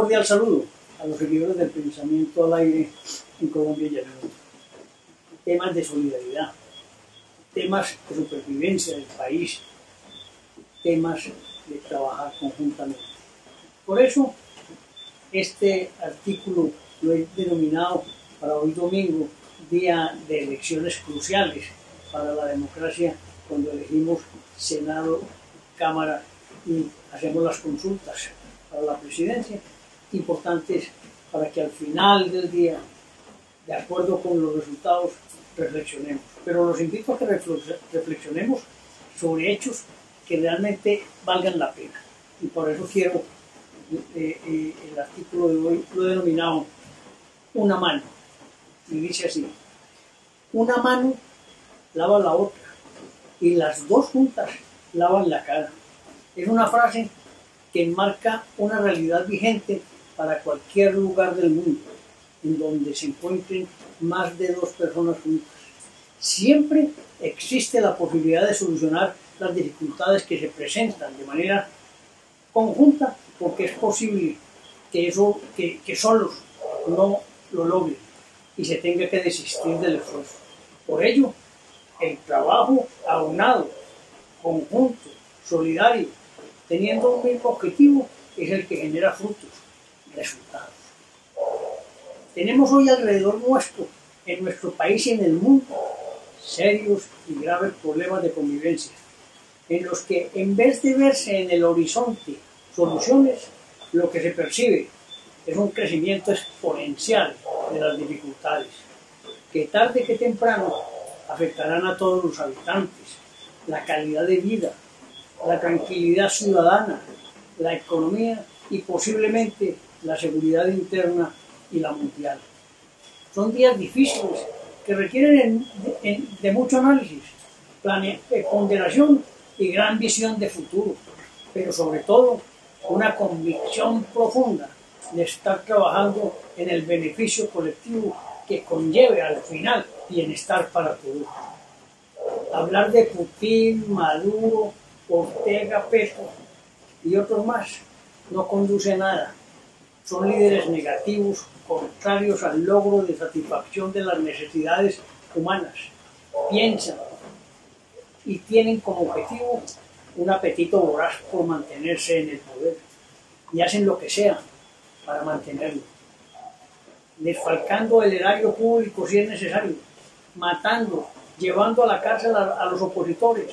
cordial saludo a los seguidores del pensamiento al aire en Colombia y en el mundo. Temas de solidaridad, temas de supervivencia del país, temas de trabajar conjuntamente. Por eso, este artículo lo he denominado para hoy domingo, día de elecciones cruciales para la democracia, cuando elegimos Senado, Cámara y hacemos las consultas para la presidencia, importantes para que al final del día, de acuerdo con los resultados, reflexionemos. Pero los invito a que reflexionemos sobre hechos que realmente valgan la pena. Y por eso quiero, eh, eh, el artículo de hoy lo he denominado una mano. Y dice así, una mano lava la otra y las dos juntas lavan la cara. Es una frase que enmarca una realidad vigente para cualquier lugar del mundo en donde se encuentren más de dos personas juntas. Siempre existe la posibilidad de solucionar las dificultades que se presentan de manera conjunta porque es posible que eso que, que solos no lo logren y se tenga que desistir del esfuerzo. Por ello, el trabajo aunado, conjunto, solidario, teniendo un mismo objetivo, es el que genera frutos, resultados. Tenemos hoy alrededor nuestro, en nuestro país y en el mundo, serios y graves problemas de convivencia, en los que en vez de verse en el horizonte soluciones, lo que se percibe es un crecimiento exponencial de las dificultades, que tarde que temprano afectarán a todos los habitantes, la calidad de vida, la tranquilidad ciudadana, la economía y posiblemente la seguridad interna y la mundial. Son días difíciles que requieren de mucho análisis, eh, ponderación y gran visión de futuro, pero sobre todo una convicción profunda de estar trabajando en el beneficio colectivo que conlleve al final bienestar para todos. Hablar de Putin, Maduro, Ortega, Petro y otros más no conduce a nada. Son líderes negativos, contrarios al logro de satisfacción de las necesidades humanas. Piensan y tienen como objetivo un apetito voraz por mantenerse en el poder y hacen lo que sea para mantenerlo, desfalcando el erario público si es necesario, matando, llevando a la cárcel a, los opositores,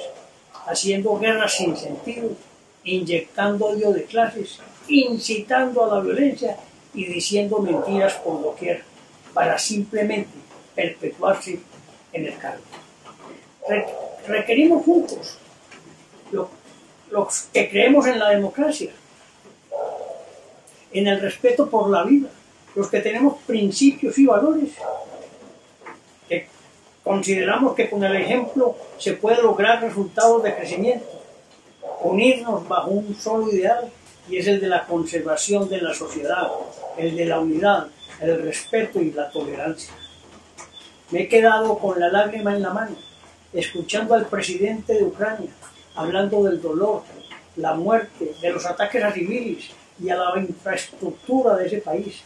haciendo guerras sin sentido, inyectando odio de clases, incitando a la violencia y diciendo mentiras por doquier para simplemente perpetuarse en el cargo. requerimos juntos los que creemos en la democracia, en el respeto por la vida, los que tenemos principios y valores, que consideramos que con el ejemplo se puede lograr resultados de crecimiento, unirnos bajo un solo ideal y es el de la conservación de la sociedad, el de la unidad, el respeto y la tolerancia. Me he quedado con la lágrima en la mano, escuchando al presidente de Ucrania hablando del dolor, la muerte, de los ataques a civiles, y a la infraestructura de ese país,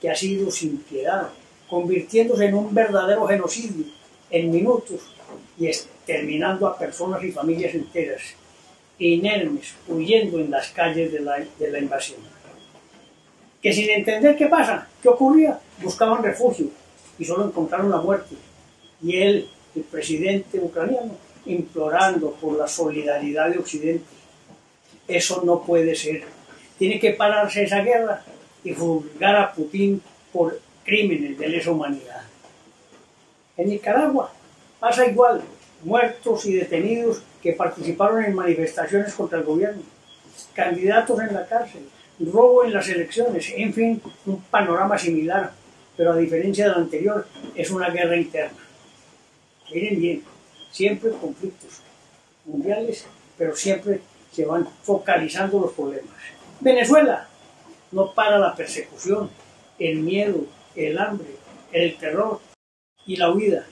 que ha sido sin piedad, convirtiéndose en un verdadero genocidio en minutos y exterminando a personas y familias enteras, inermes, huyendo en las calles de la, de la invasión. Que sin entender qué pasa, qué ocurría, buscaban refugio y solo encontraron la muerte. Y él, el presidente ucraniano, implorando por la solidaridad de Occidente. Eso no puede ser tiene que pararse esa guerra y juzgar a Putin por crímenes de lesa humanidad. En Nicaragua pasa igual, muertos y detenidos que participaron en manifestaciones contra el gobierno, candidatos en la cárcel, robo en las elecciones, en fin, un panorama similar, pero a diferencia del anterior, es una guerra interna. Miren bien, siempre conflictos mundiales, pero siempre se van focalizando los problemas. Venezuela no para la persecución, el miedo, el hambre, el terror y la huida.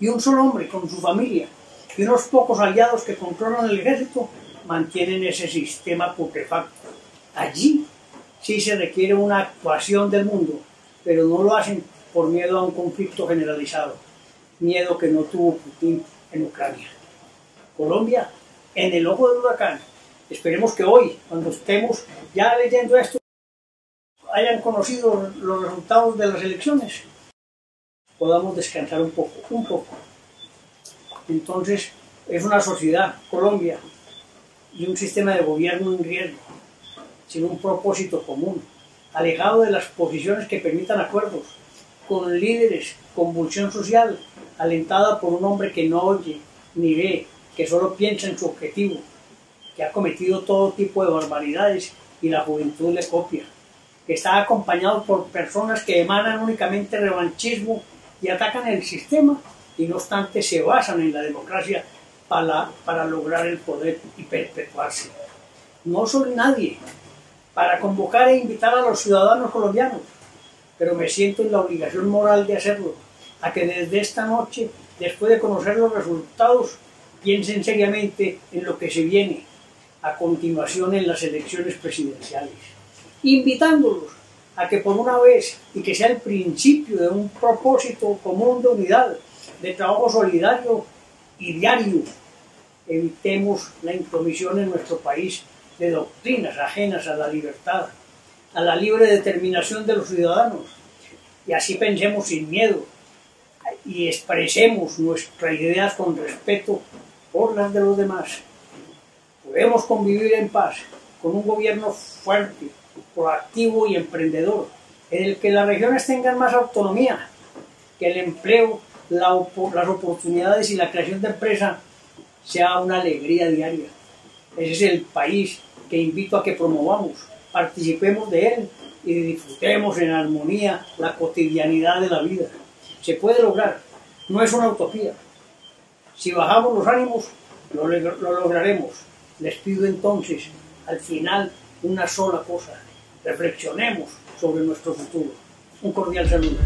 Y un solo hombre con su familia y unos pocos aliados que controlan el ejército mantienen ese sistema putrefacto. Allí sí se requiere una actuación del mundo, pero no lo hacen por miedo a un conflicto generalizado, miedo que no tuvo Putin en Ucrania. Colombia, en el ojo del huracán. Esperemos que hoy, cuando estemos ya leyendo esto, hayan conocido los resultados de las elecciones, podamos descansar un poco, un poco. Entonces, es una sociedad, Colombia, y un sistema de gobierno en riesgo, sin un propósito común, alejado de las posiciones que permitan acuerdos, con líderes, convulsión social, alentada por un hombre que no oye ni ve, que solo piensa en su objetivo, que ha cometido todo tipo de barbaridades y la juventud le copia, que está acompañado por personas que emanan únicamente revanchismo y atacan el sistema y no obstante se basan en la democracia para, para lograr el poder y perpetuarse. No soy nadie para convocar e invitar a los ciudadanos colombianos, pero me siento en la obligación moral de hacerlo, a que desde esta noche, después de conocer los resultados, piensen seriamente en lo que se viene a continuación en las elecciones presidenciales, invitándolos a que por una vez y que sea el principio de un propósito común de unidad, de trabajo solidario y diario, evitemos la intromisión en nuestro país de doctrinas ajenas a la libertad, a la libre determinación de los ciudadanos, y así pensemos sin miedo y expresemos nuestras ideas con respeto por las de los demás. Podemos convivir en paz con un gobierno fuerte, proactivo y emprendedor, en el que las regiones tengan más autonomía, que el empleo, las oportunidades y la creación de empresa sea una alegría diaria. Ese es el país que invito a que promovamos, participemos de él y disfrutemos en armonía la cotidianidad de la vida. Se puede lograr, no es una utopía. Si bajamos los ánimos, lo, lo lograremos. Les pido entonces, al final, una sola cosa. Reflexionemos sobre nuestro futuro. Un cordial saludo.